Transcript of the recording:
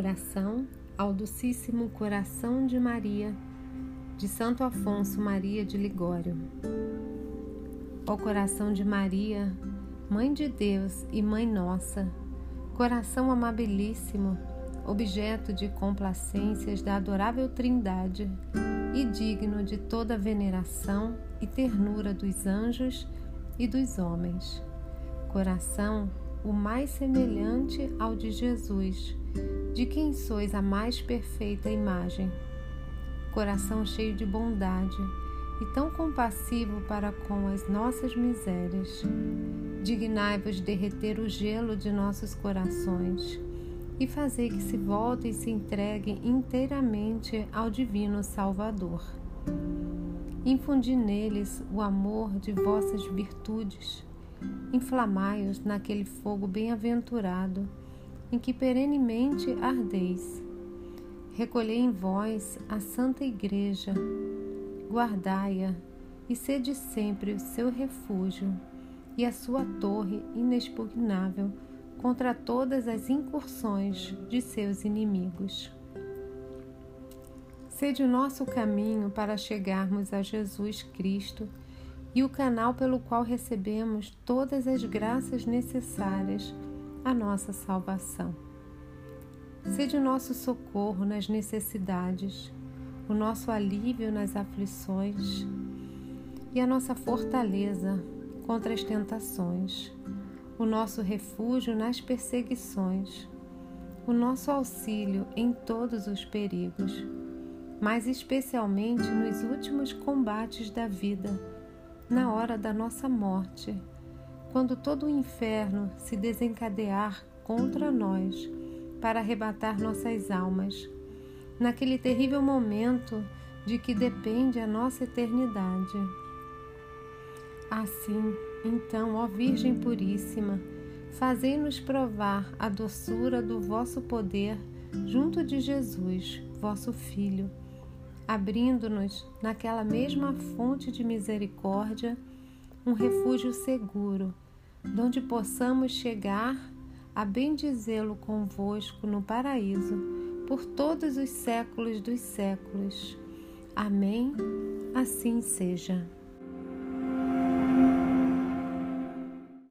Oração ao Docíssimo Coração de Maria, de Santo Afonso Maria de Ligório. Ó coração de Maria, Mãe de Deus e Mãe Nossa, coração amabilíssimo, objeto de complacências da adorável Trindade e digno de toda veneração e ternura dos anjos e dos homens. Coração o mais semelhante ao de Jesus, de quem sois a mais perfeita imagem. Coração cheio de bondade e tão compassivo para com as nossas misérias. Dignai-vos derreter o gelo de nossos corações e fazei que se voltem e se entreguem inteiramente ao Divino Salvador. Infundi neles o amor de vossas virtudes inflamai-os naquele fogo bem-aventurado, em que perenemente ardeis. Recolhei em vós a Santa Igreja, guardai-a e sede sempre o seu refúgio e a sua torre inexpugnável contra todas as incursões de seus inimigos. Sede o nosso caminho para chegarmos a Jesus Cristo e o canal pelo qual recebemos todas as graças necessárias à nossa salvação. Sede o nosso socorro nas necessidades, o nosso alívio nas aflições e a nossa fortaleza contra as tentações, o nosso refúgio nas perseguições, o nosso auxílio em todos os perigos, mas especialmente nos últimos combates da vida na hora da nossa morte, quando todo o inferno se desencadear contra nós para arrebatar nossas almas, naquele terrível momento de que depende a nossa eternidade. Assim, então, ó Virgem Puríssima, fazei-nos provar a doçura do vosso poder junto de Jesus, vosso Filho abrindo-nos naquela mesma fonte de misericórdia um refúgio seguro, donde possamos chegar a bendizê-lo convosco no paraíso por todos os séculos dos séculos. Amém. Assim seja.